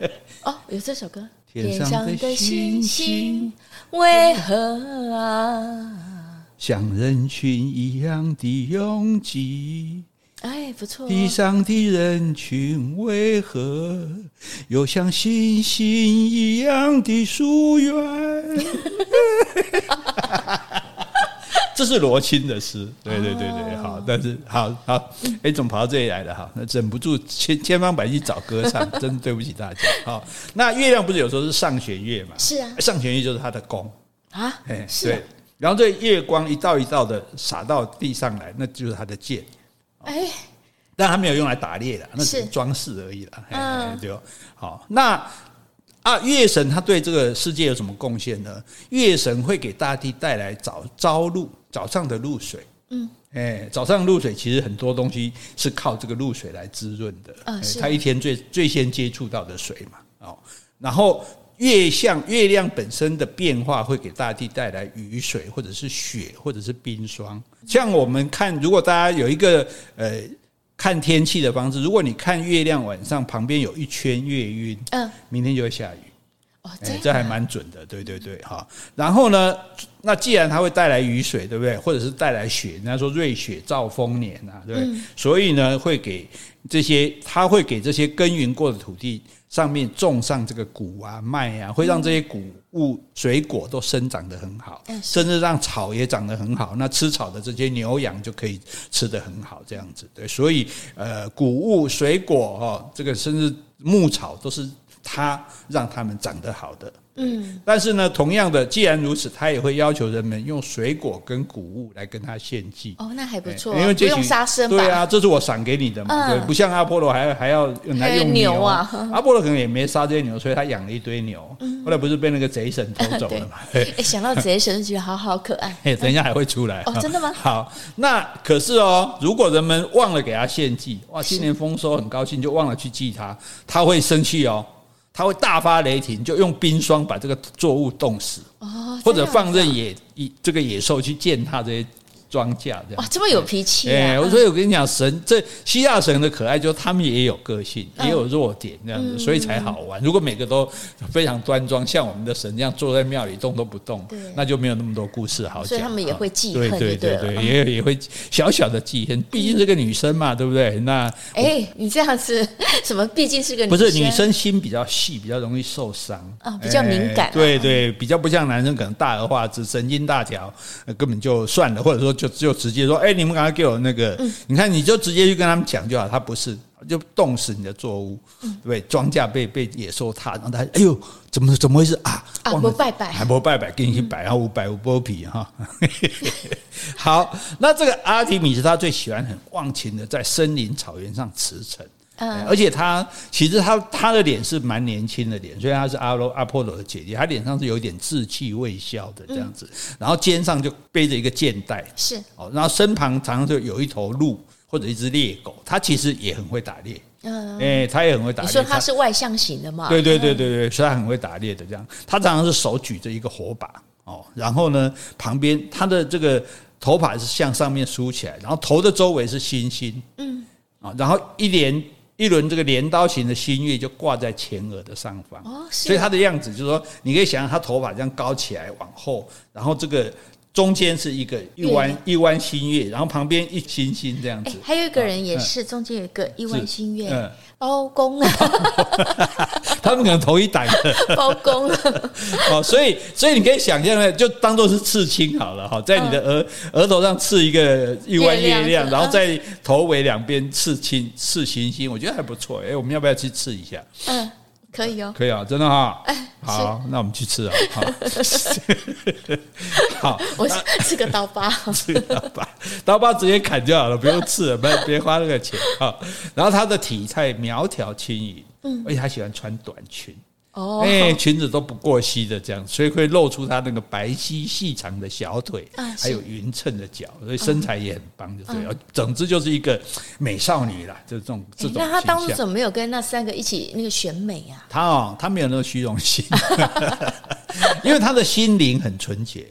哦，有这首歌。天上的星星为何啊，像人群一样的拥挤？哎，不错。地上的人群为何又像星星一样的疏远？这是罗青的诗，对对对对，好，但是好好，哎，怎么跑到这里来了？哈，那忍不住千千方百计找歌唱，真对不起大家。好，那月亮不是有时候是上弦月嘛？是啊，上弦月就是它的弓啊，哎，对。然后这月光一道一道的洒到地上来，那就是它的箭。哎，但他没有用来打猎的，那只是装饰而已了。嗯，对，好，那啊，月神他对这个世界有什么贡献呢？月神会给大地带来早朝露，早上的露水。嗯，哎，早上露水其实很多东西是靠这个露水来滋润的。嗯，他一天最最先接触到的水嘛。哦，然后月相月亮本身的变化会给大地带来雨水，或者是雪，或者是冰霜。像我们看，如果大家有一个呃看天气的方式，如果你看月亮晚上旁边有一圈月晕，嗯，明天就会下雨。哦，这、欸、这还蛮准的，对对对，哈。然后呢，那既然它会带来雨水，对不对？或者是带来雪，人家说瑞雪兆丰年啊，对不对？嗯、所以呢，会给这些，它会给这些耕耘过的土地。上面种上这个谷啊、麦啊，会让这些谷物、水果都生长得很好，甚至让草也长得很好。那吃草的这些牛羊就可以吃得很好，这样子。对，所以呃，谷物、水果哈，这个甚至牧草都是它让它们长得好的。嗯，但是呢，同样的，既然如此，他也会要求人们用水果跟谷物来跟他献祭。哦，那还不错，因为不用杀生。对啊，这是我赏给你的嘛，对，不像阿波罗还还要来用牛啊。阿波罗可能也没杀这些牛，所以他养了一堆牛。后来不是被那个贼神偷走了嘛？哎，想到贼神就觉得好好可爱。哎，等一下还会出来哦，真的吗？好，那可是哦，如果人们忘了给他献祭，哇，今年丰收很高兴，就忘了去祭他，他会生气哦。他会大发雷霆，就用冰霜把这个作物冻死，或者放任野野这个野兽去践踏这些。庄稼这样哇，这么有脾气哎、欸！所以我跟你讲，神这希腊神的可爱，就是他们也有个性，也有弱点这样子，所以才好玩。如果每个都非常端庄，像我们的神这样坐在庙里动都不动，那就没有那么多故事好讲。所以他们也会记恨，对对对对，也也会小小的记恨。毕竟是个女生嘛，对不对？那哎，你这样子什么？毕竟是个女生，不是女生心比较细，比较容易受伤啊，比较敏感。对对，比较不像男生，可能大而化之，神经大条，根本就算了，或者说就就直接说。哎，你们赶快给我那个，你看，你就直接去跟他们讲就好。他不是，就冻死你的作物，对不对？庄稼被被野兽踏，然后他哎呦，怎么怎么回事啊？啊，不拜拜，还不拜拜，给你去摆，然后五百五剥皮哈。好，那这个阿提米斯他最喜欢很忘情的在森林草原上驰骋。嗯，而且他其实他他的脸是蛮年轻的脸，虽然他是阿罗阿波罗的姐姐，他脸上是有点稚气未消的这样子，然后肩上就背着一个箭袋，是哦，然后身旁常常就有一头鹿或者一只猎狗，他其实也很会打猎，嗯，哎，他也很会打猎。你说他是外向型的嘛？对对对对对，所以他很会打猎的这样，他常常是手举着一个火把哦，然后呢，旁边他的这个头发是向上面梳起来，然后头的周围是星星，嗯，啊，然后一连。一轮这个镰刀形的新月就挂在前额的上方，所以它的样子就是说，你可以想象他头发这样高起来往后，然后这个中间是一个一弯一弯新月，然后旁边一星星这样子。还有一个人也是中间有一个一弯新月。包公啊，他们可能头一档的包公 哦，所以所以你可以想象呢，就当做是刺青好了哈，在你的额额头上刺一个一弯月亮，然后在头尾两边刺青刺星星，我觉得还不错。哎，我们要不要去刺一下？嗯。可以哦，可以啊，真的哈。好，那我们去吃啊。好，我吃个刀疤，吃个刀疤，刀疤直接砍就好了，不用刺了，别别花那个钱啊。然后他的体态苗条轻盈，嗯，而且他喜欢穿短裙。哦，哎，裙子都不过膝的这样，所以会露出她那个白皙细长的小腿，还有匀称的脚，所以身材也很棒，就对了。总之就是一个美少女啦，就是这种这种。那她当初怎么没有跟那三个一起那个选美啊？她哦，她没有那个虚荣心，因为她的心灵很纯洁，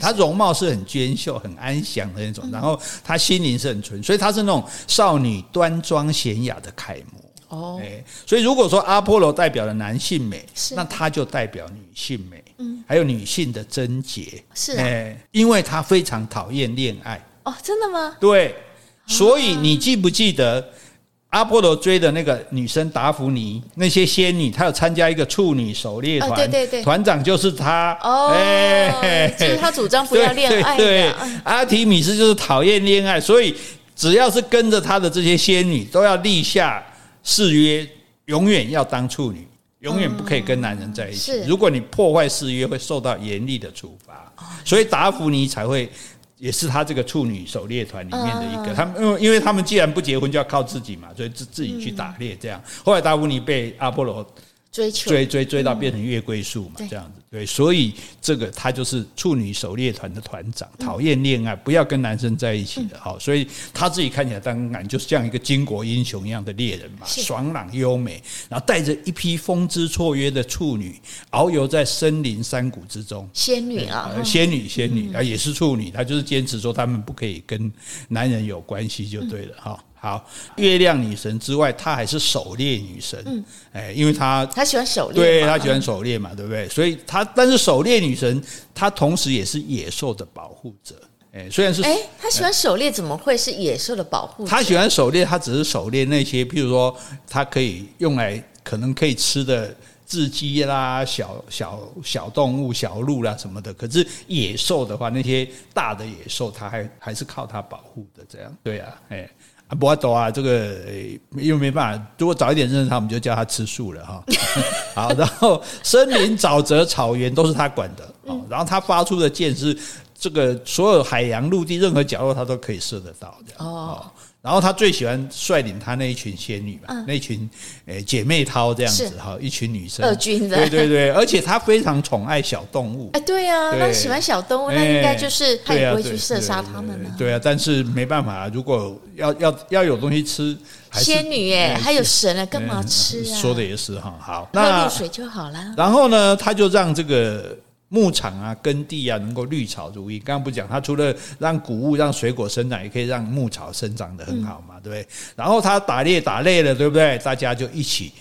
她容貌是很娟秀、很安详的那种，然后她心灵是很纯，所以她是那种少女端庄娴雅的楷模。哦，哎，所以如果说阿波罗代表了男性美，是那他就代表女性美，嗯，还有女性的贞洁，是哎，因为他非常讨厌恋爱。哦，真的吗？对，所以你记不记得阿波罗追的那个女生达芙妮，那些仙女，她有参加一个处女狩猎团，对对对，团长就是她。哦，哎，就是他主张不要恋爱。对，阿提米斯就是讨厌恋爱，所以只要是跟着她的这些仙女，都要立下。誓约永远要当处女，永远不可以跟男人在一起。如果你破坏誓约，会受到严厉的处罚。所以达芙妮才会，也是他这个处女狩猎团里面的一个。他们因为因为他们既然不结婚，就要靠自己嘛，所以自自己去打猎这样。后来达芙妮被阿波罗追求。追追追到变成月桂树嘛，这样子。对，所以这个他就是处女狩猎团的团长，讨厌恋爱，不要跟男生在一起的，好，所以他自己看起来当然就是像一个巾帼英雄一样的猎人嘛，爽朗优美，然后带着一批风姿绰约的处女遨游在森林山谷之中，仙女啊，仙女仙女啊，也是处女，她就是坚持说他们不可以跟男人有关系就对了哈。好，月亮女神之外，她还是狩猎女神。嗯，哎，因为她她喜欢狩猎，对，她喜欢狩猎嘛，对不对？所以她，但是狩猎女神，她同时也是野兽的保护者。哎，虽然是哎，她喜欢狩猎，怎么会是野兽的保护者？她喜欢狩猎，她只是狩猎那些，譬如说，她可以用来可能可以吃的雉鸡啦、小小小动物、小鹿啦什么的。可是野兽的话，那些大的野兽，她还还是靠她保护的。这样，对啊，哎。啊，不懂啊，这个因为没办法，如果早一点认识他，我们就叫他吃素了哈。好，然后森林、沼泽、草原都是他管的。哦，然后他发出的箭是这个所有海洋、陆地任何角落，他都可以射得到的。哦。然后他最喜欢率领他那一群仙女嘛，嗯、那一群诶姐妹淘这样子哈，一群女生。二军的。对对对，而且他非常宠爱小动物。哎，对啊，对那喜欢小动物，那应该就是他也不会去射杀他们了。对啊，但是没办法，如果要要要有东西吃，仙女哎，还有神啊，干嘛吃啊？说的也是哈，好，那露水就好了。然后呢，他就让这个。牧场啊，耕地啊，能够绿草如茵。刚刚不讲，它除了让谷物、让水果生长，也可以让牧草生长的很好嘛，对不对？然后他打猎打累了，对不对？大家就一起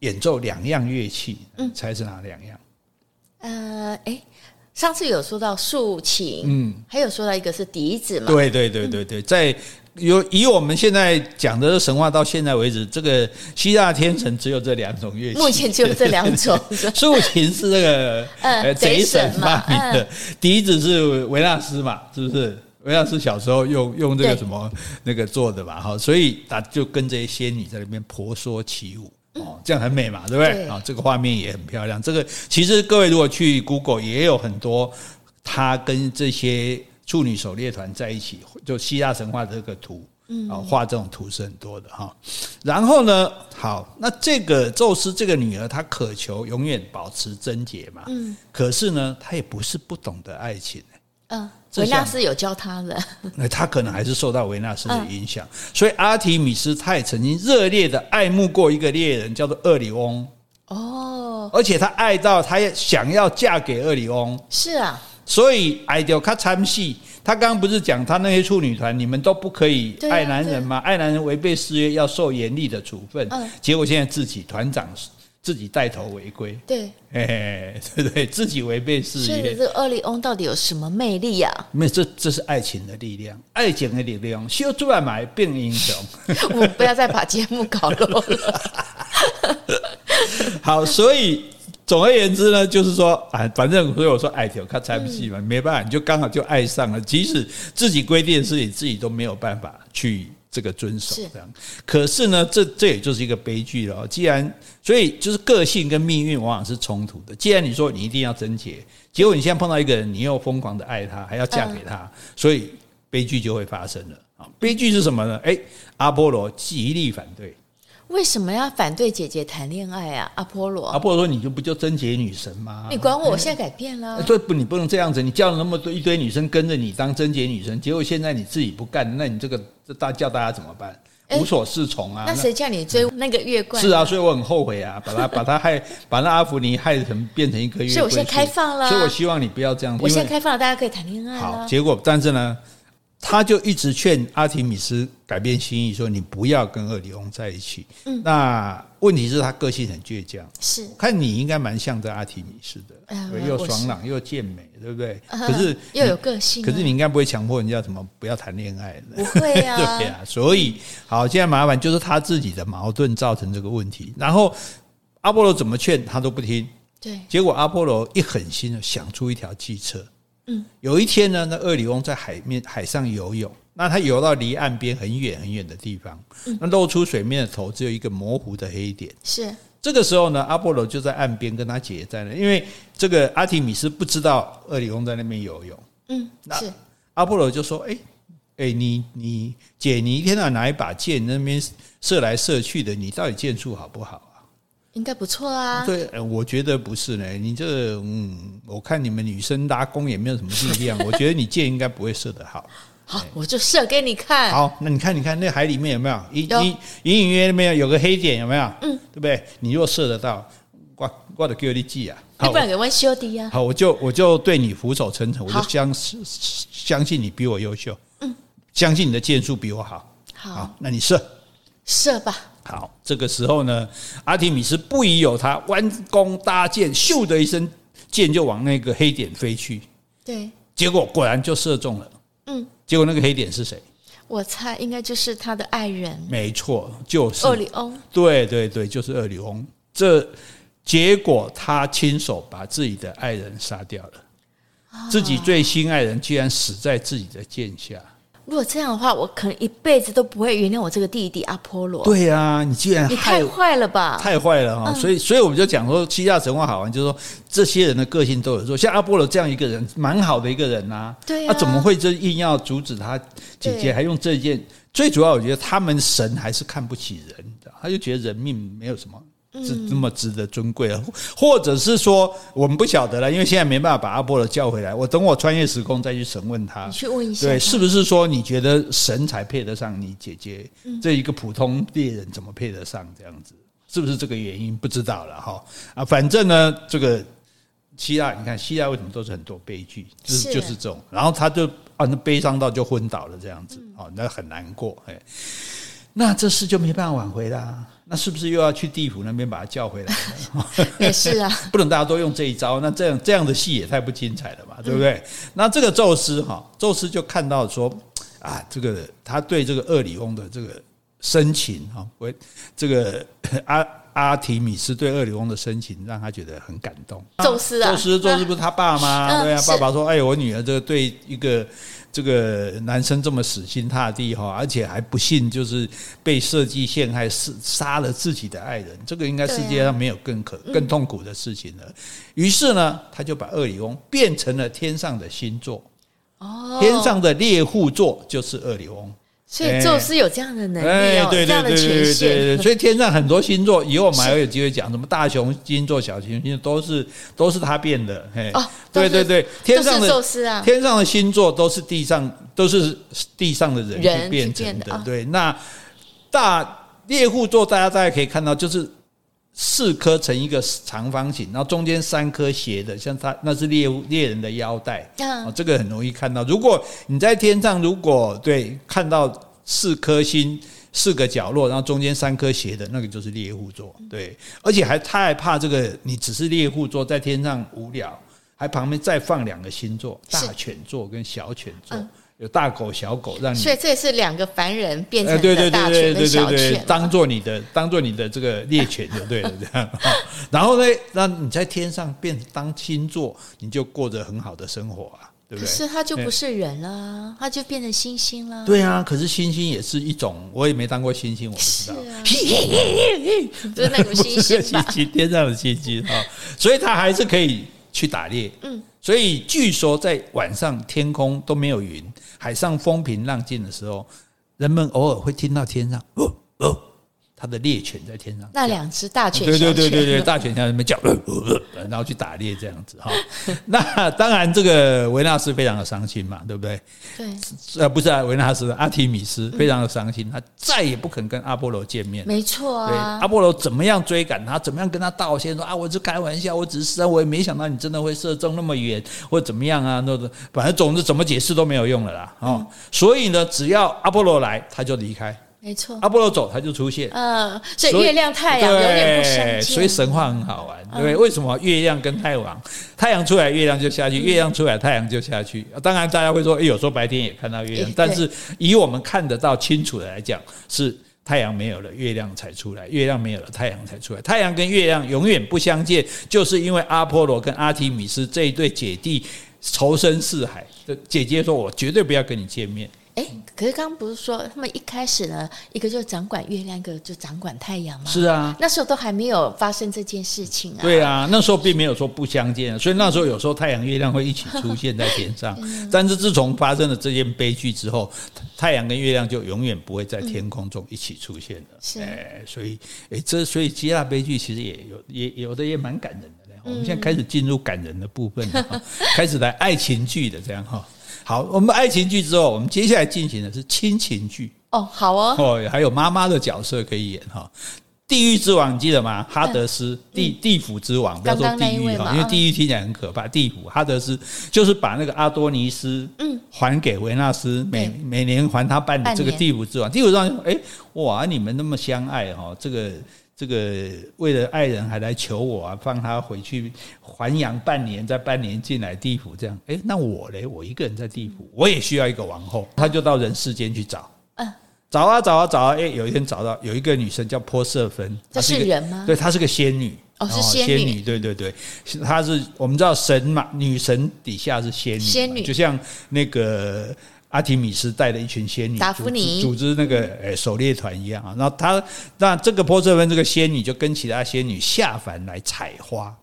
演奏两样乐器，嗯，猜是哪两样？呃，哎，上次有说到竖琴，嗯，还有说到一个是笛子嘛？对对对对对，在。有以我们现在讲的神话到现在为止，这个希腊天神只有这两种乐器，目前只有这两种。竖琴是那个呃贼神发明的，笛子是维纳斯嘛，是不是？维纳斯小时候用用这个什么那个做的吧？哈，所以他就跟这些仙女在那边婆娑起舞哦，这样很美嘛，对不对？啊，这个画面也很漂亮。这个其实各位如果去 Google 也有很多他跟这些。处女狩猎团在一起，就希腊神话这个图，啊，画这种图是很多的哈。然后呢，好，那这个宙斯这个女儿，她渴求永远保持贞洁嘛。嗯。可是呢，她也不是不懂得爱情。嗯。维纳斯有教她的。那她可能还是受到维纳斯的影响，所以阿提米斯她也曾经热烈的爱慕过一个猎人，叫做厄里翁。哦。而且她爱到她也想要嫁给厄里翁。是啊。所以爱掉他参戏，他刚刚不是讲他那些处女团，你们都不可以爱男人吗？爱男人违背誓约要受严厉的处分。结果现在自己团长自己带头违规，对，哎，对对，自己违背誓约。所以这个厄里翁到底有什么魅力呀？没有，这这是爱情的力量，爱情的力量，修出来买变英雄。我们不要再把节目搞漏了。好，所以。总而言之呢，就是说，啊，反正所以我说爱条他猜不起嘛，没办法，你就刚好就爱上了，即使自己规定的事情，自己都没有办法去这个遵守这样。可是呢，这这也就是一个悲剧了。既然，所以就是个性跟命运往往是冲突的。既然你说你一定要贞洁，结果你现在碰到一个人，你又疯狂的爱他，还要嫁给他，所以悲剧就会发生了。啊，悲剧是什么呢？诶，阿波罗极力反对。为什么要反对姐姐谈恋爱啊？阿波罗，阿波罗说：“你就不就贞洁女神吗？你管我，我现在改变了。对不？你不能这样子，你叫了那么多一堆女生跟着你当贞洁女神，结果现在你自己不干，那你这个这大叫大家怎么办？无所适从啊！那谁叫你追那个月冠？是啊，所以我很后悔啊，把他 把他害，把那阿芙尼害成变成一个月桂。所以我现在开放了，所以我希望你不要这样。我现在开放了，大家可以谈恋爱。好，结果但是呢？”他就一直劝阿提米斯改变心意，说你不要跟厄里翁在一起。嗯，那问题是，他个性很倔强。是，看你应该蛮像这阿提米斯的，呃、又爽朗又健美，对不对？呃、可是又有个性、啊。可是你应该不会强迫人家什么不要谈恋爱的。不会啊。对啊，所以好，现在麻烦就是他自己的矛盾造成这个问题。然后阿波罗怎么劝他都不听。对。结果阿波罗一狠心的想出一条计策。嗯，有一天呢，那厄里翁在海面海上游泳，那他游到离岸边很远很远的地方，那露出水面的头只有一个模糊的黑点。是这个时候呢，阿波罗就在岸边跟他姐姐在那，因为这个阿提米斯不知道厄里翁在那边游泳。嗯，是阿波罗就说：“哎哎，你你姐，你一天到晚拿一把剑那边射来射去的，你到底剑术好不好啊？”应该不错啊。对，我觉得不是呢。你这嗯，我看你们女生拉弓也没有什么力量，我觉得你箭应该不会射得好。好，我就射给你看。好，那你看，你看那海里面有没有？隐隐隐隐约约没有有个黑点，有没有？嗯，对不对？你若射得到，我我的给你记啊。要不然给我修的呀。好，我就我就对你俯首称臣，我就相相信你比我优秀。嗯，相信你的箭术比我好。好，那你射，射吧。好，这个时候呢，阿提米斯不疑有他，弯弓搭箭，咻的一声，箭就往那个黑点飞去。对，结果果然就射中了。嗯。结果那个黑点是谁？我猜应该就是他的爱人。没错，就是厄里翁。对对对，就是厄里翁。这结果他亲手把自己的爱人杀掉了，哦、自己最心爱人居然死在自己的剑下。如果这样的话，我可能一辈子都不会原谅我这个弟弟阿波罗。对啊，你居然你太坏了吧？太坏了哈！嗯、所以，所以我们就讲说，希腊神话好玩，就是说这些人的个性都有说，像阿波罗这样一个人，蛮好的一个人呐、啊。对啊，怎么会就硬要阻止他姐姐，还用这件？最主要，我觉得他们神还是看不起人的，他就觉得人命没有什么。是这么值得尊贵啊，或者是说我们不晓得了，因为现在没办法把阿波罗叫回来。我等我穿越时空再去审问他，你去问一下，对，是不是说你觉得神才配得上你姐姐？这一个普通猎人怎么配得上这样子？是不是这个原因？不知道了哈啊，反正呢，这个希腊，你看希腊为什么都是很多悲剧，就是就是这种，然后他就啊，那悲伤到就昏倒了这样子，哦，那很难过，哎，那这事就没办法挽回啦。那是不是又要去地府那边把他叫回来？也是啊，不能大家都用这一招。那这样这样的戏也太不精彩了吧，对不对？嗯、那这个宙斯哈，宙斯就看到说啊，这个他对这个厄里翁的这个深情哈，为这个 阿阿提米斯对厄里翁的深情，让他觉得很感动。宙斯啊，宙斯，宙斯不是他爸吗？对啊，爸爸说：“哎，我女儿这个对一个。”这个男生这么死心塌地哈，而且还不幸就是被设计陷害，是杀了自己的爱人，这个应该世界上没有更可更痛苦的事情了。于是呢，他就把厄里翁变成了天上的星座，哦，天上的猎户座就是厄里翁。所以宙斯有这样的能力，哦，这样的权限。所以天上很多星座，以后我们还会有机会讲什么大熊星座、小熊星座，都是都是他变的。嘿，哦，对对对，天上的宙斯啊，天上的星座都是地上都是地上的人去变成的。对，那大猎户座大家大家可以看到，就是。四颗成一个长方形，然后中间三颗斜的，像它那是猎物猎人的腰带啊，这个很容易看到。如果你在天上，如果对看到四颗星四个角落，然后中间三颗斜的，那个就是猎户座。对，而且还太怕这个，你只是猎户座在天上无聊，还旁边再放两个星座，大犬座跟小犬座。有大狗小狗让你，所以这也是两个凡人变成的大犬跟小犬，当做你的当做你的这个猎犬就对了，这样。然后呢，那你在天上变当星座，你就过着很好的生活啊，对不对？可是它就不是人了，它就变成星星了。对啊，可是星星也是一种，我也没当过星星，我不知道。就是那种星星吧，天上的星星啊，所以它还是可以去打猎。嗯。所以据说在晚上天空都没有云，海上风平浪静的时候，人们偶尔会听到天上哦哦。他的猎犬在天上，那两只大犬，对对对对对，大犬在那边叫，然后去打猎这样子哈。那当然，这个维纳斯非常的伤心嘛，对不对？对，呃，不是啊，维纳斯，阿提米斯非常的伤心，他再也不肯跟阿波罗见面。没错啊，阿波罗怎么样追赶他，怎么样跟他道歉说啊，我是开玩笑，我只是，我也没想到你真的会射中那么远，或者怎么样啊，那个反正总之怎么解释都没有用了啦。哦，所以呢，只要阿波罗来，他就离开。没错，阿波罗走，他就出现。嗯，所以月亮、太阳永远不相见。所以神话很好玩，对，为什么月亮跟太阳，太阳出来月亮就下去，月亮出来太阳就下去？当然，大家会说，哎，有时候白天也看到月亮，但是以我们看得到清楚的来讲，是太阳没有了，月亮才出来；月亮没有了，太阳才出来。太阳跟月亮永远不相见，就是因为阿波罗跟阿提米斯这一对姐弟仇深似海。姐姐说：“我绝对不要跟你见面。”哎，可是刚刚不是说他们一开始呢，一个就掌管月亮，一个就掌管太阳吗？是啊，那时候都还没有发生这件事情啊。对啊，那时候并没有说不相见，所以那时候有时候太阳、月亮会一起出现在天上。但是自从发生了这件悲剧之后，太阳跟月亮就永远不会在天空中一起出现了。是，哎，所以，哎，这所以希腊悲剧其实也有也有的也蛮感人的。我们现在开始进入感人的部分了，开始来爱情剧的这样哈。好，我们爱情剧之后，我们接下来进行的是亲情剧哦，好哦，哦，还有妈妈的角色可以演哈。地狱之王记得吗？哈德斯地地府之王，不要说地狱哈，因为地狱听起来很可怕。地府哈德斯就是把那个阿多尼斯嗯还给维纳斯，每每年还他半年。这个地府之王，地府之王哎哇，你们那么相爱哈，这个。这个为了爱人还来求我啊，放他回去还阳半年，再半年进来地府这样。哎，那我嘞，我一个人在地府，我也需要一个王后。他就到人世间去找，嗯，找啊找啊找啊，哎，有一天找到有一个女生叫波瑟芬，这是人吗？对，她是个仙女，哦，是仙女，仙女对对对，她是我们知道神嘛，女神底下是仙女，仙女，就像那个。阿提米斯带了一群仙女组织组织那个呃狩猎团一样啊，然后他那这个波瑟芬这个仙女就跟其他仙女下凡来采花，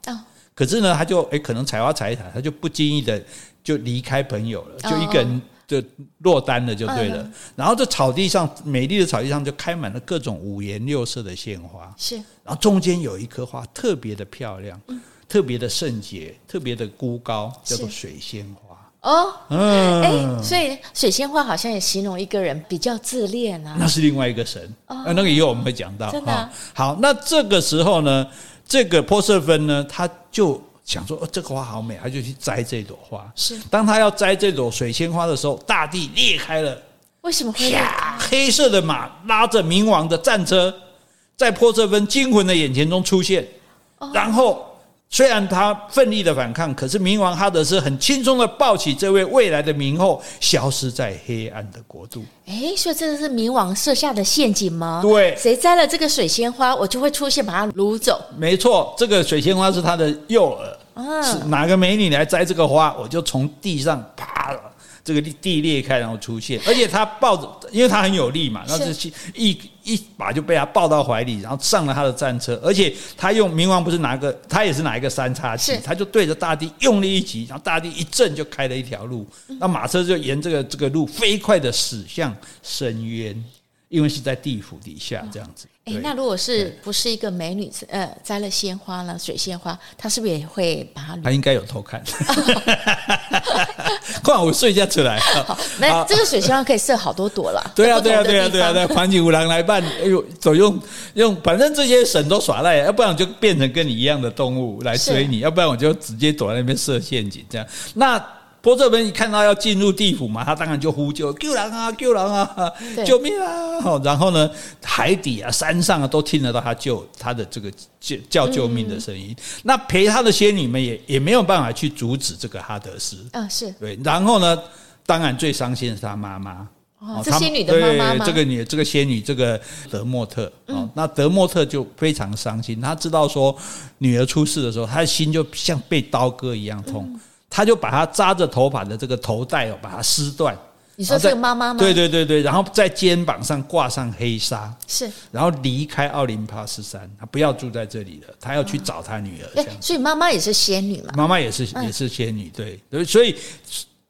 可是呢，他就哎可能采花采一采，他就不经意的就离开朋友了，就一个人就落单了就对了。然后这草地上美丽的草地上就开满了各种五颜六色的鲜花，是，然后中间有一棵花特别的漂亮，特别的圣洁，特别的孤高，叫做水仙花。哦，嗯，哎，所以水仙花好像也形容一个人比较自恋啊。那是另外一个神，哦，那个以后我们会讲到。真的，啊，好，那这个时候呢，这个波瑟芬呢，他就想说，哦，这个花好美，他就去摘这朵花。是，当他要摘这朵水仙花的时候，大地裂开了。为什么会？黑色的马拉着冥王的战车，在波瑟芬惊魂的眼前中出现，哦，然后。虽然他奋力的反抗，可是冥王哈德斯很轻松的抱起这位未来的冥后，消失在黑暗的国度。哎，所以这是冥王设下的陷阱吗？对，谁摘了这个水仙花，我就会出现把它掳走。没错，这个水仙花是他的诱饵。啊，是哪个美女来摘这个花，我就从地上啪了。这个地裂开，然后出现，而且他抱着，因为他很有力嘛，然后就一一把就被他抱到怀里，然后上了他的战车，而且他用冥王不是拿个，他也是拿一个三叉戟，他就对着大地用力一击，然后大地一震，就开了一条路，那马车就沿这个这个路飞快的驶向深渊。因为是在地府底下这样子。哎，那如果是不是一个美女，呃，摘了鲜花了，水仙花，她是不是也会把它？她应该有偷看。快，我睡觉出来。好，那这个水仙花可以设好多朵了。对啊，对啊，对啊，对啊，对。环境五郎来办，哎呦，走用用，反正这些神都耍赖，要不然我就变成跟你一样的动物来追你，要不然我就直接躲在那边设陷阱，这样那。波这边一看到要进入地府嘛，他当然就呼救：“救人啊，救人啊，救命啊！”然后呢，海底啊、山上啊都听得到他救他的这个叫叫救命的声音。那陪他的仙女们也也没有办法去阻止这个哈德斯。啊，是对。然后呢，当然最伤心的是他妈妈。哦，这仙女的妈妈吗？这个女，这个仙女，这个德莫特。哦，那德莫特就非常伤心。他知道说女儿出事的时候，他的心就像被刀割一样痛。他就把他扎着头发的这个头带哦，把它撕断。你说这个妈妈吗？对对对对，然后在肩膀上挂上黑纱，是，然后离开奥林帕斯山，他不要住在这里了，他要去找他女儿。所以妈妈也是仙女嘛？妈妈也是也是仙女，对，所以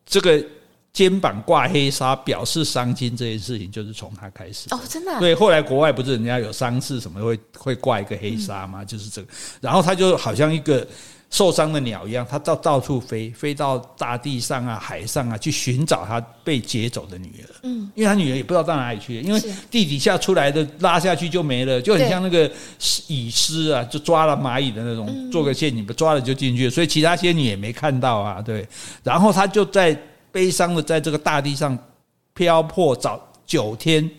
这个肩膀挂黑纱表示伤心这件事情，就是从他开始。哦，真的？对，后来国外不是人家有丧事什么会会挂一个黑纱吗？就是这个，然后他就好像一个。受伤的鸟一样，它到到处飞，飞到大地上啊、海上啊，去寻找他被劫走的女儿。嗯，因为他女儿也不知道到哪里去，因为地底下出来的拉下去就没了，就很像那个蚁狮啊，就抓了蚂蚁的那种，做个陷阱，抓了就进去了，所以其他仙女也没看到啊。对，然后他就在悲伤的在这个大地上漂泊找九天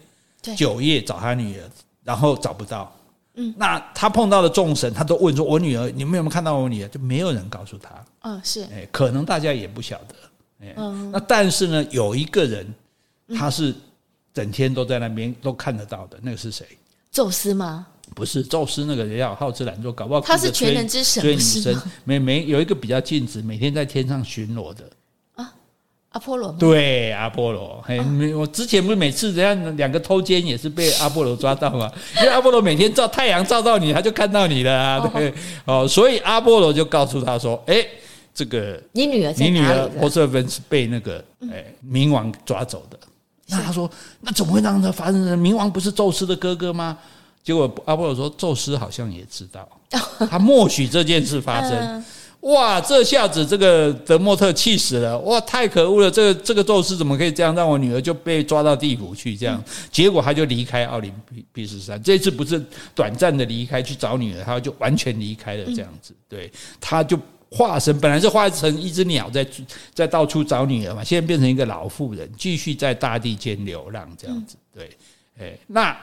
九夜找他女儿，然后找不到。嗯，那他碰到的众神，他都问说：“我女儿，你们有没有看到我女儿？”就没有人告诉他。嗯，是，哎，可能大家也不晓得。哎，那但是呢，有一个人，他是整天都在那边都看得到的，那个是谁？宙斯吗？不是，宙斯那个人要好吃懒做，搞不好他是全能之神，追女生。没没有一个比较尽职，每天在天上巡逻的。阿波罗吗？对，阿波罗。嘿，我之前不是每次人家两个偷奸也是被 阿波罗抓到吗？因为阿波罗每天照太阳照到你，他就看到你了啊。对，哦，所以阿波罗就告诉他说：“哎，这个你女儿，你女儿波瑟芬是被那个哎冥王抓走的。”那他说：“那怎么会让他发生呢？冥王不是宙斯的哥哥吗？”结果阿波罗说：“宙斯好像也知道，他默许这件事发生。”哇！这下子这个德莫特气死了！哇，太可恶了！这个这个宙斯怎么可以这样让我女儿就被抓到地府去？这样，结果他就离开奥林匹斯山。这次不是短暂的离开去找女儿，他就完全离开了。这样子，对，他就化身，本来是化成一只鸟在在到处找女儿嘛，现在变成一个老妇人，继续在大地间流浪。这样子，对，哎，那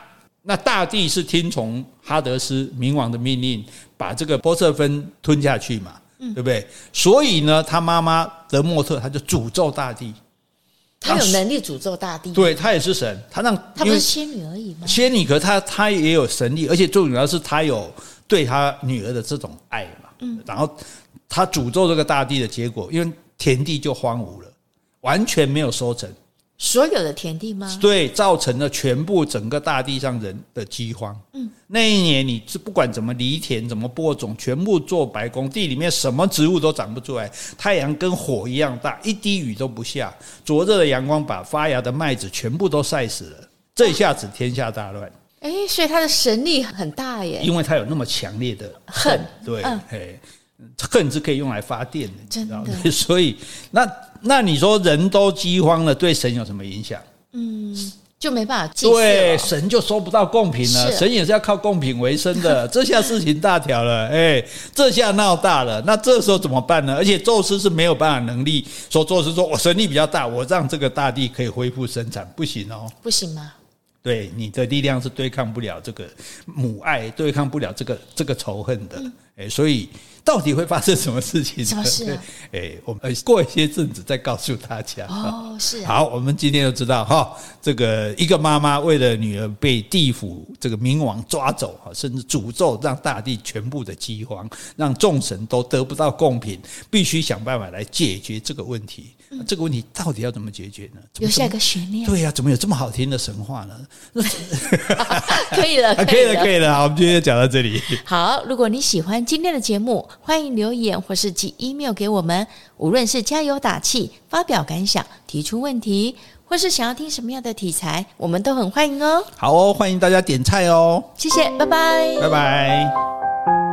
那大地是听从哈德斯冥王的命令，把这个波瑟芬吞下去嘛。对不对？所以呢，他妈妈德莫特他就诅咒大地，他有能力诅咒大地。对，他也是神，他让他不是仙女而已吗？仙女，可他他也有神力，而且最主要是他有对他女儿的这种爱嘛。嗯，然后他诅咒这个大地的结果，因为田地就荒芜了，完全没有收成。所有的田地吗？对，造成了全部整个大地上人的饥荒。嗯，那一年你是不管怎么犁田、怎么播种，全部做白工，地里面什么植物都长不出来。太阳跟火一样大，一滴雨都不下。灼热的阳光把发芽的麦子全部都晒死了。这一下子天下大乱。哎，所以他的神力很大耶，因为他有那么强烈的恨。对，嘿。恨是可以用来发电的，真的。所以，那那你说人都饥荒了，对神有什么影响？嗯，就没办法。对，神就收不到贡品了。神也是要靠贡品为生的。这下事情大条了，哎，这下闹大了。那这时候怎么办呢？而且宙斯是没有办法能力说，宙斯说我神力比较大，我让这个大地可以恢复生产，不行哦。不行吗？对，你的力量是对抗不了这个母爱，对抗不了这个这个仇恨的。哎，所以。到底会发生什么事情？什么事啊？哎，我们过一些阵子再告诉大家。哦，是。好，我们今天就知道哈，这个一个妈妈为了女儿被地府这个冥王抓走，哈，甚至诅咒让大地全部的饥荒，让众神都得不到贡品，必须想办法来解决这个问题。这个问题到底要怎么解决呢？留下一个悬念。对呀，怎么有这么好听的神话呢？可以了，可以了，可以了。好，我们今天就讲到这里。好，如果你喜欢今天的节目，欢迎留言或是寄 email 给我们。无论是加油打气、发表感想、提出问题，或是想要听什么样的题材，我们都很欢迎哦。好哦，欢迎大家点菜哦。谢谢，拜拜，拜拜。